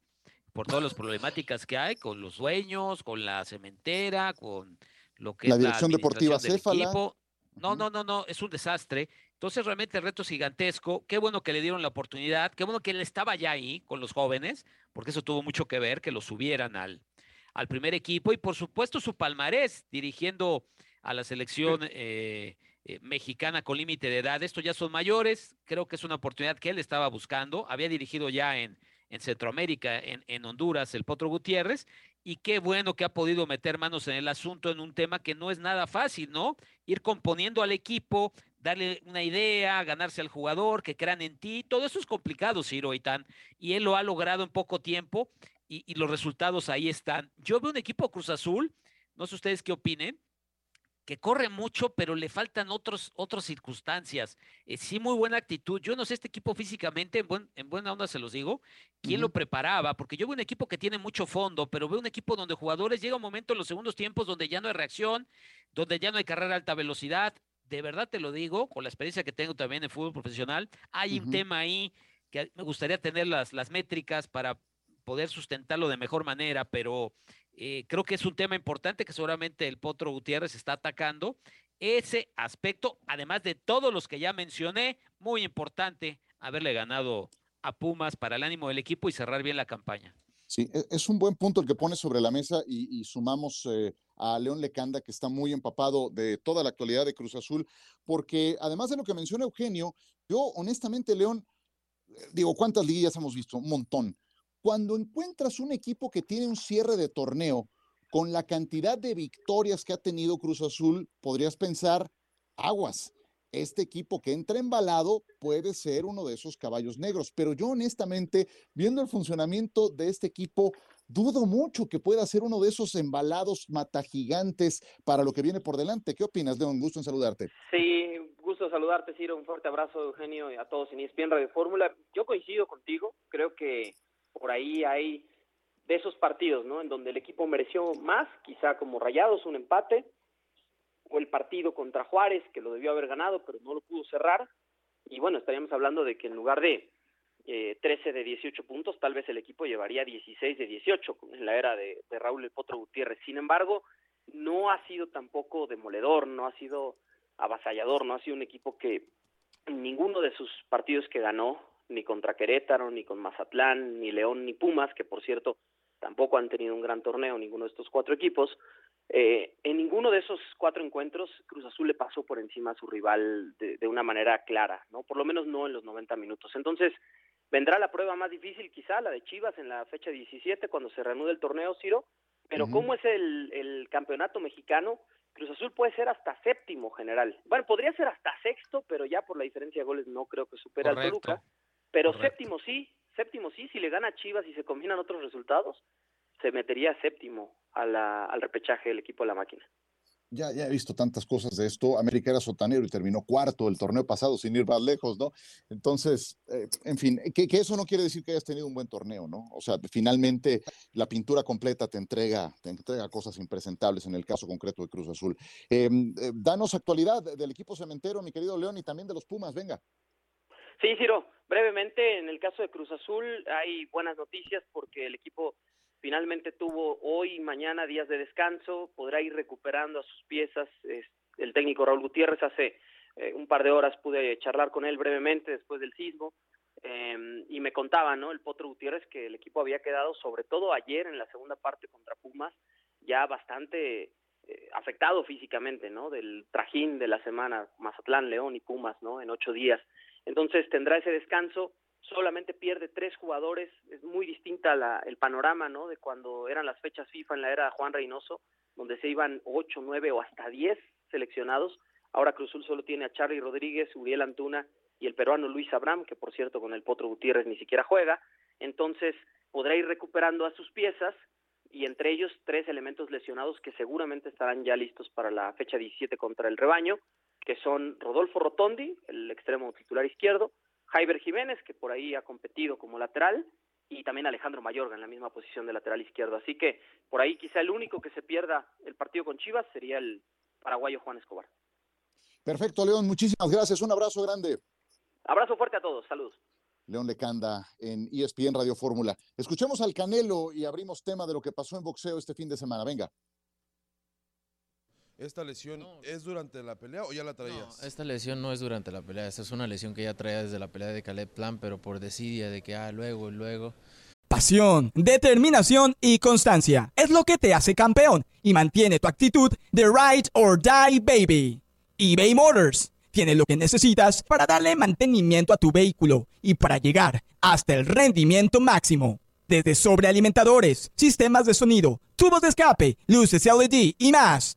por todas las problemáticas que hay con los dueños, con la cementera, con lo que la es dirección la deportiva Céfala. No, no, no, no, es un desastre. Entonces, realmente el reto es gigantesco. Qué bueno que le dieron la oportunidad, qué bueno que él estaba ya ahí con los jóvenes, porque eso tuvo mucho que ver, que lo subieran al, al primer equipo. Y por supuesto, su palmarés dirigiendo a la selección eh, eh, mexicana con límite de edad. Estos ya son mayores, creo que es una oportunidad que él estaba buscando. Había dirigido ya en, en Centroamérica, en, en, Honduras, el Potro Gutiérrez, y qué bueno que ha podido meter manos en el asunto en un tema que no es nada fácil, ¿no? Ir componiendo al equipo, darle una idea, ganarse al jugador, que crean en ti, todo eso es complicado, Ciro Itán, y él lo ha logrado en poco tiempo y, y los resultados ahí están. Yo veo un equipo Cruz Azul, no sé ustedes qué opinen, que corre mucho, pero le faltan otros, otras circunstancias. Eh, sí, muy buena actitud. Yo no sé este equipo físicamente, en, buen, en buena onda se los digo, quién uh -huh. lo preparaba, porque yo veo un equipo que tiene mucho fondo, pero veo un equipo donde jugadores llega un momento en los segundos tiempos donde ya no hay reacción, donde ya no hay carrera a alta velocidad. De verdad te lo digo, con la experiencia que tengo también en fútbol profesional, hay uh -huh. un tema ahí que me gustaría tener las, las métricas para poder sustentarlo de mejor manera, pero eh, creo que es un tema importante que seguramente el Potro Gutiérrez está atacando. Ese aspecto, además de todos los que ya mencioné, muy importante haberle ganado a Pumas para el ánimo del equipo y cerrar bien la campaña. Sí, e, es un buen punto el que pone sobre la mesa y, sumamos eh, a León Lecanda, que está muy empapado de toda la actualidad de Cruz Azul, porque además de lo que menciona Eugenio, yo honestamente, León, eh, digo, ¿cuántas liguillas hemos visto? Un montón cuando encuentras un equipo que tiene un cierre de torneo con la cantidad de victorias que ha tenido Cruz Azul, podrías pensar, aguas, este equipo que entra embalado puede ser uno de esos caballos negros, pero yo honestamente, viendo el funcionamiento de este equipo, dudo mucho que pueda ser uno de esos embalados matagigantes para lo que viene por delante. ¿Qué opinas, León? Gusto en saludarte. Sí, gusto saludarte, Ciro. Un fuerte abrazo, Eugenio, y a todos en ESPN Radio Fórmula. Yo coincido contigo, creo que por ahí hay de esos partidos, ¿no? En donde el equipo mereció más, quizá como Rayados, un empate, o el partido contra Juárez, que lo debió haber ganado, pero no lo pudo cerrar. Y bueno, estaríamos hablando de que en lugar de eh, 13 de 18 puntos, tal vez el equipo llevaría 16 de 18 en la era de, de Raúl El Potro Gutiérrez. Sin embargo, no ha sido tampoco demoledor, no ha sido avasallador, no ha sido un equipo que en ninguno de sus partidos que ganó ni contra Querétaro, ni con Mazatlán, ni León, ni Pumas, que por cierto tampoco han tenido un gran torneo ninguno de estos cuatro equipos. Eh, en ninguno de esos cuatro encuentros Cruz Azul le pasó por encima a su rival de, de, una manera clara, no, por lo menos no en los 90 minutos. Entonces vendrá la prueba más difícil, quizá la de Chivas en la fecha 17 cuando se reanude el torneo, Ciro. Pero uh -huh. cómo es el, el campeonato mexicano, Cruz Azul puede ser hasta séptimo general. Bueno, podría ser hasta sexto, pero ya por la diferencia de goles no creo que supera al Toluca. Pero Correcto. séptimo sí, séptimo sí, si le gana a Chivas y se combinan otros resultados, se metería séptimo al repechaje del equipo de la máquina. Ya, ya he visto tantas cosas de esto. América era sotanero y terminó cuarto el torneo pasado sin ir más lejos, ¿no? Entonces, eh, en fin, que, eso no quiere decir que hayas tenido un buen torneo, ¿no? O sea, finalmente la pintura completa te entrega, te entrega cosas impresentables en el caso concreto de Cruz Azul. Em, eh, danos actualidad del equipo cementero, mi querido León, y también de los Pumas, venga. Sí, Ciro, brevemente, en el caso de Cruz Azul hay buenas noticias porque el equipo Finalmente tuvo hoy y mañana días de descanso, podrá ir recuperando a sus piezas. El técnico Raúl Gutiérrez hace eh, un par de horas pude charlar con él brevemente después del sismo em, y me contaba, ¿no? El Potro Gutiérrez que el equipo había quedado, sobre todo ayer en la segunda parte contra Pumas, ya bastante eh, afectado físicamente, ¿no? Del trajín de la semana, Mazatlán, León y Pumas, ¿no? En ocho días. Entonces tendrá ese descanso solamente pierde tres jugadores, es muy distinta la, el panorama, ¿no? De cuando eran las fechas FIFA en la era de Juan Reynoso, donde se iban ocho, nueve o hasta diez seleccionados. Ahora Cruzul solo tiene a Charlie Rodríguez, Uriel Antuna y el peruano Luis Abraham, que por cierto con el Potro Gutiérrez ni siquiera juega. Entonces podrá ir recuperando a sus piezas y entre ellos tres elementos lesionados que seguramente estarán ya listos para la fecha 17 contra el rebaño, que son Rodolfo Rotondi, el extremo titular izquierdo, Jaiber Jiménez, que por ahí ha competido como lateral, y también Alejandro Mayorga en la misma posición de lateral izquierdo. Así que por ahí quizá el único que se pierda el partido con Chivas sería el paraguayo Juan Escobar. Perfecto, León, muchísimas gracias. Un abrazo grande. Abrazo fuerte a todos, saludos. León Lecanda en ESPN Radio Fórmula. Escuchemos al Canelo y abrimos tema de lo que pasó en boxeo este fin de semana. Venga. ¿Esta lesión es durante la pelea o ya la traías? No, esta lesión no es durante la pelea, esta es una lesión que ya traía desde la pelea de Caleb Plan, pero por desidia de que, ah, luego y luego. Pasión, determinación y constancia es lo que te hace campeón y mantiene tu actitud de ride or die baby. eBay Motors tiene lo que necesitas para darle mantenimiento a tu vehículo y para llegar hasta el rendimiento máximo. Desde sobrealimentadores, sistemas de sonido, tubos de escape, luces LED y más.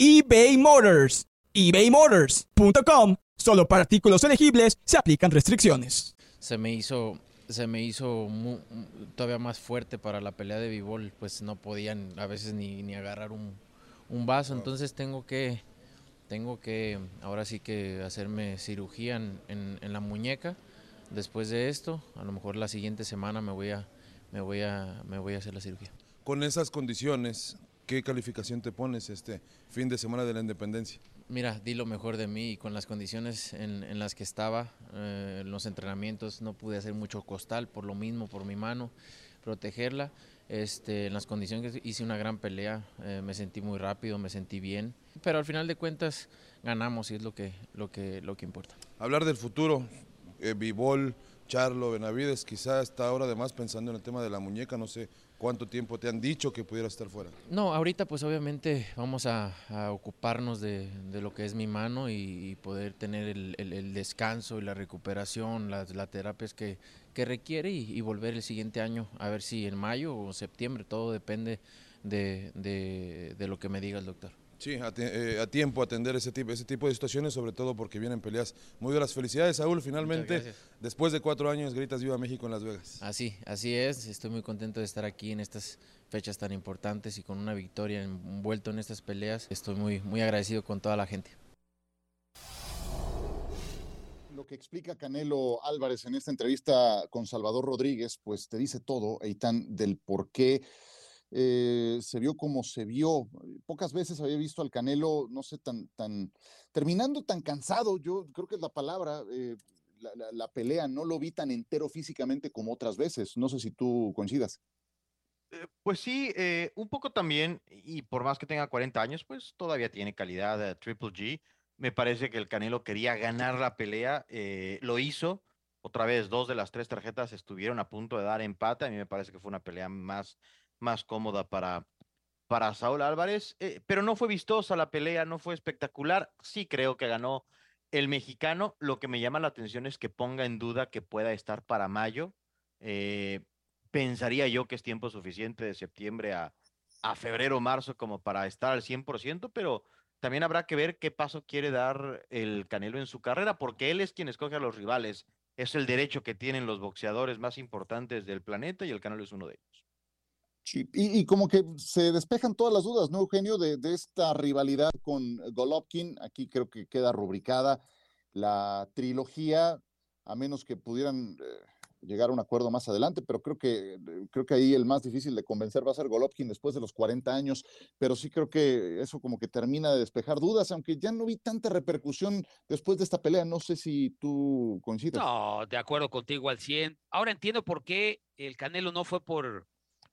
eBay Motors. ebaymotors.com. Solo para artículos elegibles se aplican restricciones. Se me hizo se me hizo todavía más fuerte para la pelea de b pues no podían a veces ni, ni agarrar un, un, vaso, entonces tengo que, tengo que ahora sí que hacerme cirugía en, en, la muñeca. Después de esto, a lo mejor la siguiente semana me voy a, me voy a, me voy a hacer la cirugía. Con esas condiciones, ¿qué calificación te pones este fin de semana de la independencia? Mira, di lo mejor de mí y con las condiciones en, las que estaba, eh, en los entrenamientos no pude hacer mucho costal por lo mismo, por mi mano, protegerla. Este, en las condiciones que hice una gran pelea, eh, me sentí muy rápido, me sentí bien, pero al final de cuentas ganamos y es lo que, lo que, lo que importa. Hablar del futuro, eh, Bibol, Charlo, Benavides, quizá está ahora además pensando en el tema de la muñeca, no sé cuánto tiempo te han dicho que pudiera estar fuera. No, ahorita pues obviamente vamos a, ocuparnos de, lo que es mi mano y, poder tener el, descanso y la recuperación, las, terapias que, requiere y, volver el siguiente año, a ver si en mayo o septiembre, todo depende de lo que me diga el doctor. Sí, eh, a, tiempo atender ese tipo, ese tipo de situaciones, sobre todo porque vienen peleas muy duras. Felicidades, Saúl, finalmente, después de cuatro años, gritas Viva México en Las Vegas. Así, así es, estoy muy contento de estar aquí en estas fechas tan importantes y con una victoria envuelto en estas peleas. Estoy muy, muy agradecido con toda la gente. Lo que explica Canelo Álvarez en esta entrevista con Salvador Rodríguez, pues te dice todo, Eitan, del por qué eh, se vio como se vio. Pocas veces había visto al Canelo, no sé, tan, tan, terminando tan cansado, yo creo que es la palabra, eh, la, pelea, no lo vi tan entero físicamente como otras veces. No sé si tú coincidas. Eh, pues sí, un poco también, y por más que tenga 40 años, pues todavía tiene calidad Triple G. Me parece que el Canelo quería ganar la pelea, lo hizo. Otra vez, dos de las tres tarjetas estuvieron a punto de dar empate. A mí me parece que fue una pelea más más cómoda para, para Saúl Álvarez, eh, pero no fue vistosa la pelea, no fue espectacular. Sí creo que ganó el mexicano. Lo que me llama la atención es que ponga en duda que pueda estar para mayo. Eh, pensaría yo que es tiempo suficiente de septiembre a, a febrero, marzo, como para estar al 100%, pero también habrá que ver qué paso quiere dar el Canelo en su carrera, porque él es quien escoge a los rivales. Es el derecho que tienen los boxeadores más importantes del planeta y el Canelo es uno de ellos. Sí, y, como que se despejan todas las dudas, ¿no, Eugenio? De, esta rivalidad con Golovkin. Aquí creo que queda rubricada la trilogía, a menos que pudieran eh, llegar a un acuerdo más adelante, pero creo que, creo que ahí el más difícil de convencer va a ser Golovkin después de los 40 años, pero sí creo que eso como que termina de despejar dudas, aunque ya no vi tanta repercusión después de esta pelea, no sé si tú coincides. No, de acuerdo contigo al 100. Ahora entiendo por qué el Canelo no fue por,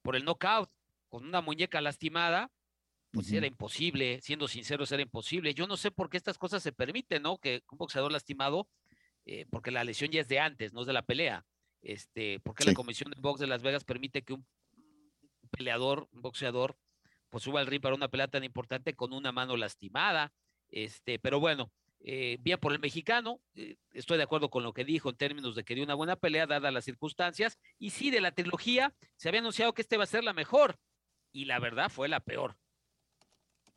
por el knockout, con una muñeca lastimada, pues era imposible, siendo sinceros, era imposible. Yo no sé por qué estas cosas se permiten, ¿no? Que un boxeador lastimado, eh, porque la lesión ya es de antes, no es de la pelea este, porque la Comisión de Box de Las Vegas permite que un peleador, un boxeador, pues suba al ring para una pelea tan importante con una mano lastimada, este, pero bueno, eh, bien por el mexicano, eh, estoy de acuerdo con lo que dijo en términos de que dio una buena pelea dadas las circunstancias, y sí, de la trilogía se había anunciado que este va a ser la mejor, y la verdad fue la peor.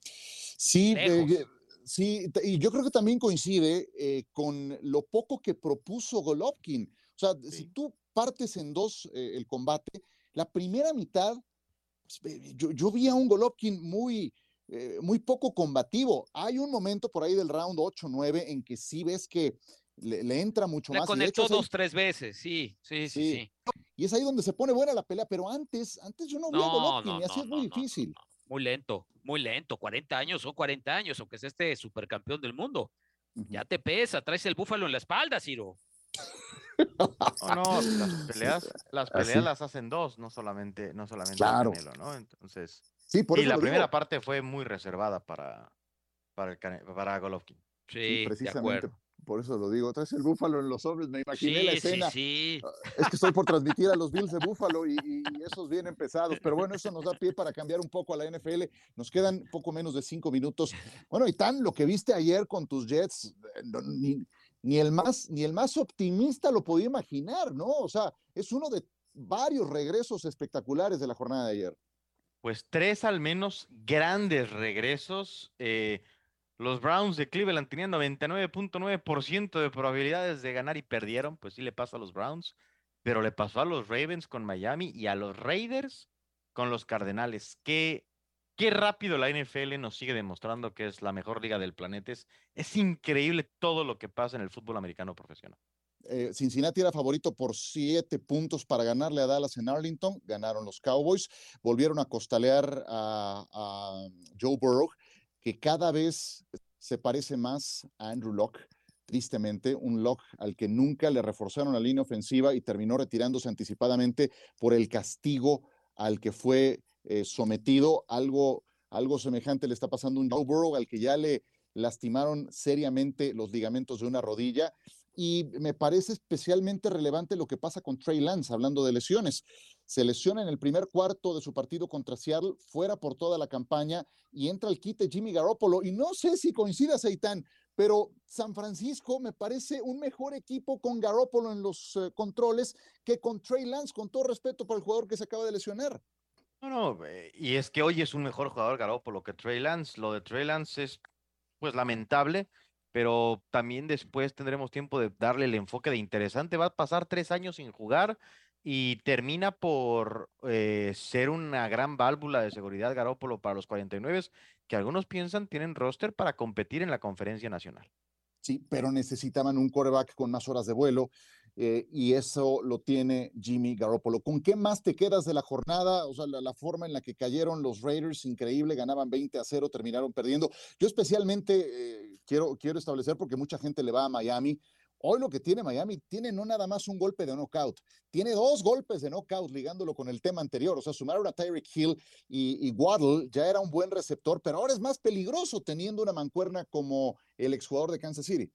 Sí, eh, sí, y yo creo que también coincide con lo poco que propuso Golovkin. O sea, si tú partes en dos eh, el combate, la primera mitad, pues, yo, vi a un Golovkin muy, eh, muy poco combativo. Hay un momento por ahí del round 8-9 en que sí ves que le, entra mucho la más. conectó dos, tres veces, sí, sí, sí, sí, Y es ahí donde se pone buena la pelea, pero antes, antes yo no vi a Golovkin y así es muy difícil. Muy lento, muy lento, 40 años son 40 años, aunque es este supercampeón del mundo. Ya te pesa, traes el búfalo en la espalda, Ciro. Oh, no, las peleas, las peleas las hacen dos, no solamente, no solamente claro. ¿no? Entonces, sí, por y la primera parte fue muy reservada para, para, el, para Golovkin. Sí, precisamente. Por eso lo digo, traes el búfalo en los hombres, me imaginé la escena. Sí, Es que estoy por transmitir a los Bills de Búfalo y, y, esos vienen pesados, pero bueno, eso nos da pie para cambiar un poco a la NFL. Nos quedan poco menos de cinco minutos. Bueno, y tan lo que viste ayer con tus Jets, eh, ni, ni el más, ni el más optimista lo podía imaginar, ¿no? O sea, es uno de varios regresos espectaculares de la jornada de ayer. Pues tres al menos grandes regresos. Eh, los Browns de Cleveland tenían 99.9% de probabilidades de ganar y perdieron, pues sí le pasa a los Browns, pero le pasó a los Ravens con Miami y a los Raiders con los Cardenales. Qué Qué rápido la NFL nos sigue demostrando que es la mejor liga del planeta. Es, increíble todo lo que pasa en el fútbol americano profesional. Eh, Cincinnati era favorito por siete puntos para ganarle a Dallas en Arlington. Ganaron los Cowboys. Volvieron a costalear a, Joe Burrow, que cada vez se parece más a Andrew Locke tristemente, un Locke al que nunca le reforzaron la línea ofensiva y terminó retirándose anticipadamente por el castigo al que fue eh, sometido. Algo, algo semejante le está pasando a un Joe Burrow al que ya le lastimaron seriamente los ligamentos de una rodilla. Y me parece especialmente relevante lo que pasa con Trey Lance, hablando de lesiones. Se lesiona en el primer cuarto de su partido contra Seattle, fuera por toda la campaña, y entra el quite Jimmy Garoppolo. Y no sé si coincida, Seitan, pero San Francisco me parece un mejor equipo con Garoppolo en los eh, controles que con Trey Lance, con todo respeto para el jugador que se acaba de lesionar. No, no, eh, y es que hoy es un mejor jugador Garoppolo que Trey Lance. Lo de Trey Lance es pues lamentable, pero también después tendremos tiempo de darle el enfoque de interesante. Va a pasar tres años sin jugar y termina por eh, ser una gran válvula de seguridad Garópolo para los 49, que algunos piensan tienen roster para competir en la conferencia nacional. Sí, pero necesitaban un coreback con más horas de vuelo eh, y eso lo tiene Jimmy Garoppolo. ¿Con qué más te quedas de la jornada? O sea, la, forma en la que cayeron los Raiders, increíble, ganaban 20 a 0, terminaron perdiendo. Yo especialmente eh, quiero, quiero establecer, porque mucha gente le va a Miami, Hoy lo que tiene Miami tiene no nada más un golpe de knockout, tiene dos golpes de knockout ligándolo con el tema anterior. O sea, sumaron a Tyreek Hill y, Waddle ya era un buen receptor, pero ahora es más peligroso teniendo una mancuerna como el exjugador de Kansas City.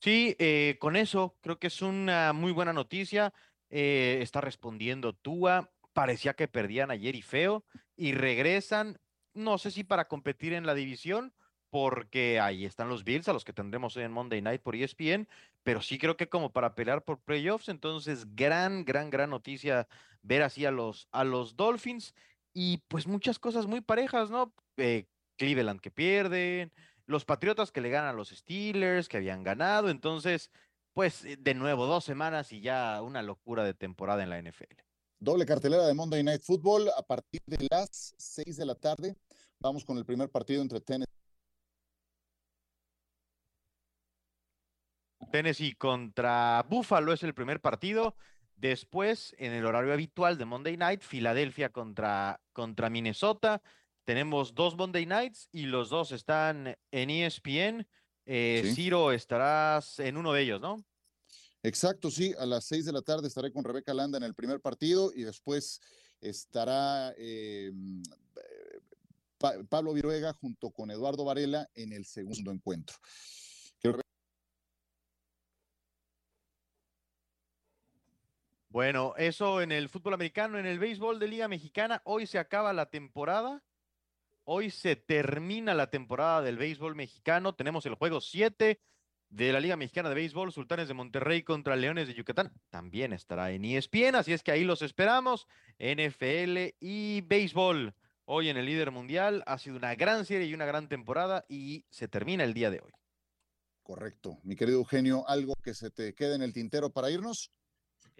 Sí, eh, con eso creo que es una muy buena noticia. Eh, está respondiendo Tua. parecía que perdían ayer y feo, y regresan, no sé si para competir en la división, porque ahí están los Bills, a los que tendremos en Monday Night por ESPN, pero sí creo que como para pelear por playoffs, entonces gran, gran, gran noticia ver así a los, a los Dolphins y pues muchas cosas muy parejas, ¿no? Eh, Cleveland que pierden, los Patriotas que le ganan a los Steelers, que habían ganado, entonces, pues de nuevo, dos semanas y ya una locura de temporada en la NFL. Doble cartelera de Monday Night Football a partir de las seis de la tarde. Vamos con el primer partido entre Tennessee Tennessee contra Buffalo es el primer partido. Después, en el horario habitual de Monday Night, Filadelfia contra, contra Minnesota. Tenemos dos Monday Nights y los dos están en ESPN. Eh, Ciro, estarás en uno de ellos, ¿no? Exacto, sí. A las seis de la tarde estaré con Rebeca Landa en el primer partido y después estará eh, Pablo Viruega junto con Eduardo Varela en el segundo encuentro. Bueno, eso en el fútbol americano, en el béisbol de Liga Mexicana, hoy se acaba la temporada. Hoy se termina la temporada del béisbol mexicano. Tenemos el juego 7 de la Liga Mexicana de Béisbol, Sultanes de Monterrey contra Leones de Yucatán. También estará en ESPN, así es que ahí los esperamos. NFL y béisbol. Hoy en el líder mundial ha sido una gran serie y una gran temporada y se termina el día de hoy. Correcto. Mi querido Eugenio, ¿algo que se te quede en el tintero para irnos?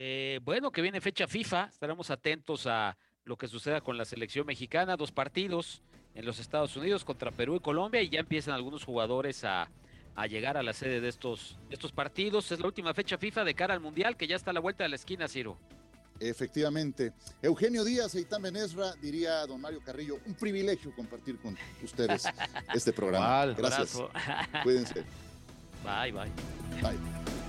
Eh, bueno, que viene fecha FIFA, estaremos atentos a lo que suceda con la selección mexicana, dos partidos en los Estados Unidos contra Perú y Colombia y ya empiezan algunos jugadores a, llegar a la sede de estos, estos partidos. Es la última fecha FIFA de cara al Mundial que ya está a la vuelta de la esquina, Ciro. Efectivamente. Eugenio Díaz, Eitan Benesra, diría don Mario Carrillo, un privilegio compartir con ustedes este programa. Gracias. Cuídense. Bye, bye. Bye.